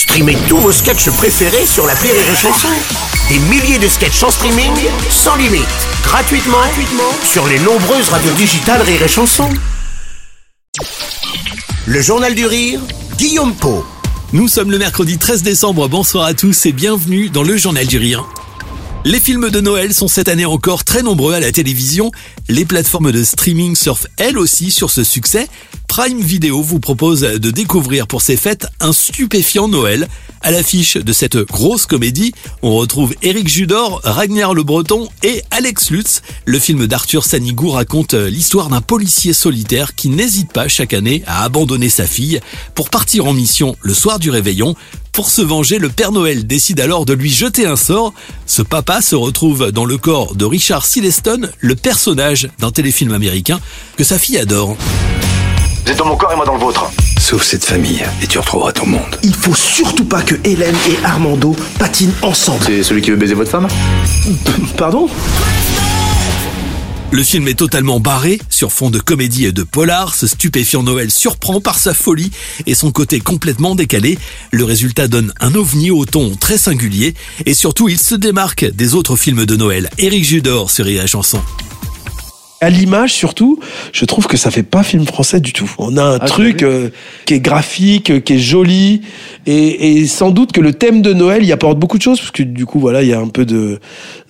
Streamez tous vos sketchs préférés sur la Rire et Chanson. Des milliers de sketchs en streaming, sans limite, gratuitement, gratuitement sur les nombreuses radios digitales Rire et Chanson. Le Journal du Rire, Guillaume Po. Nous sommes le mercredi 13 décembre, bonsoir à tous et bienvenue dans le Journal du Rire. Les films de Noël sont cette année encore très nombreux à la télévision. Les plateformes de streaming surfent elles aussi sur ce succès. Prime Video vous propose de découvrir pour ces fêtes un stupéfiant Noël. À l'affiche de cette grosse comédie, on retrouve Eric Judor, Ragnar Le Breton et Alex Lutz. Le film d'Arthur Sanigou raconte l'histoire d'un policier solitaire qui n'hésite pas chaque année à abandonner sa fille pour partir en mission le soir du réveillon. Pour se venger, le Père Noël décide alors de lui jeter un sort. Ce papa se retrouve dans le corps de Richard Sileston, le personnage d'un téléfilm américain que sa fille adore. Vous êtes dans mon corps et moi dans le vôtre. Sauve cette famille et tu retrouveras ton monde. Il faut surtout pas que Hélène et Armando patinent ensemble. C'est celui qui veut baiser votre femme? Pardon? Le film est totalement barré, sur fond de comédie et de polar. Ce stupéfiant Noël surprend par sa folie et son côté complètement décalé. Le résultat donne un ovni au ton très singulier et surtout il se démarque des autres films de Noël. Éric Judor sur la chanson. À l'image surtout, je trouve que ça fait pas film français du tout. On a un Ah, truc euh, qui est graphique, qui est joli, et, et sans doute que le thème de Noël y apporte beaucoup de choses, parce que du coup voilà, il y a un peu de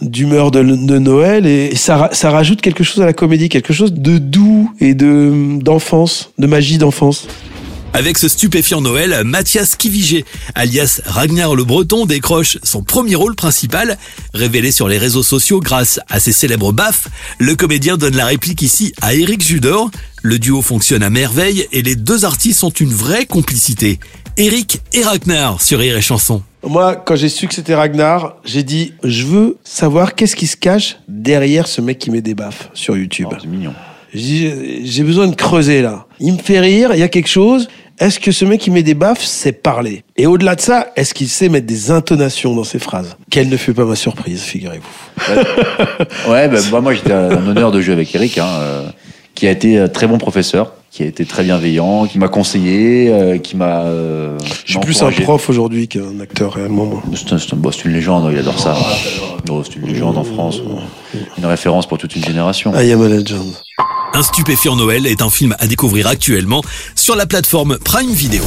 d'humeur de, de Noël, et ça, ça rajoute quelque chose à la comédie, quelque chose de doux et de d'enfance, de magie d'enfance. Avec ce stupéfiant Noël, Mathias Kivigé, alias Ragnar le Breton, décroche son premier rôle principal. Révélé sur les réseaux sociaux grâce à ses célèbres baffes, le comédien donne la réplique ici à Eric Judor. Le duo fonctionne à merveille et les deux artistes ont une vraie complicité. Eric et Ragnar sur Rire et Chanson. Moi, quand j'ai su que c'était Ragnar, j'ai dit, je veux savoir qu'est-ce qui se cache derrière ce mec qui met des baffes sur YouTube. Oh, C'est mignon. J'ai j'ai besoin de creuser là. Il me fait rire, il y a quelque chose. Est-ce que ce mec qui met des baffes sait parler Et au-delà de ça, est-ce qu'il sait mettre des intonations dans ses phrases? Quelle ne fut pas ma surprise, figurez-vous. Ouais, bah, moi, moi j'étais un honneur de jouer avec Eric, hein, euh, qui a été un très bon professeur, qui a été très bienveillant, qui m'a conseillé, euh, qui m'a. Euh, Je suis plus un prof aujourd'hui qu'un acteur réellement. moi. C'est un- c'est un- bon, c'est une légende, il adore ça. Oh, c'est une légende en France. Une référence pour toute une génération. I am a legend. Un stupéfiant Noël est un film à découvrir actuellement sur la plateforme Prime Video.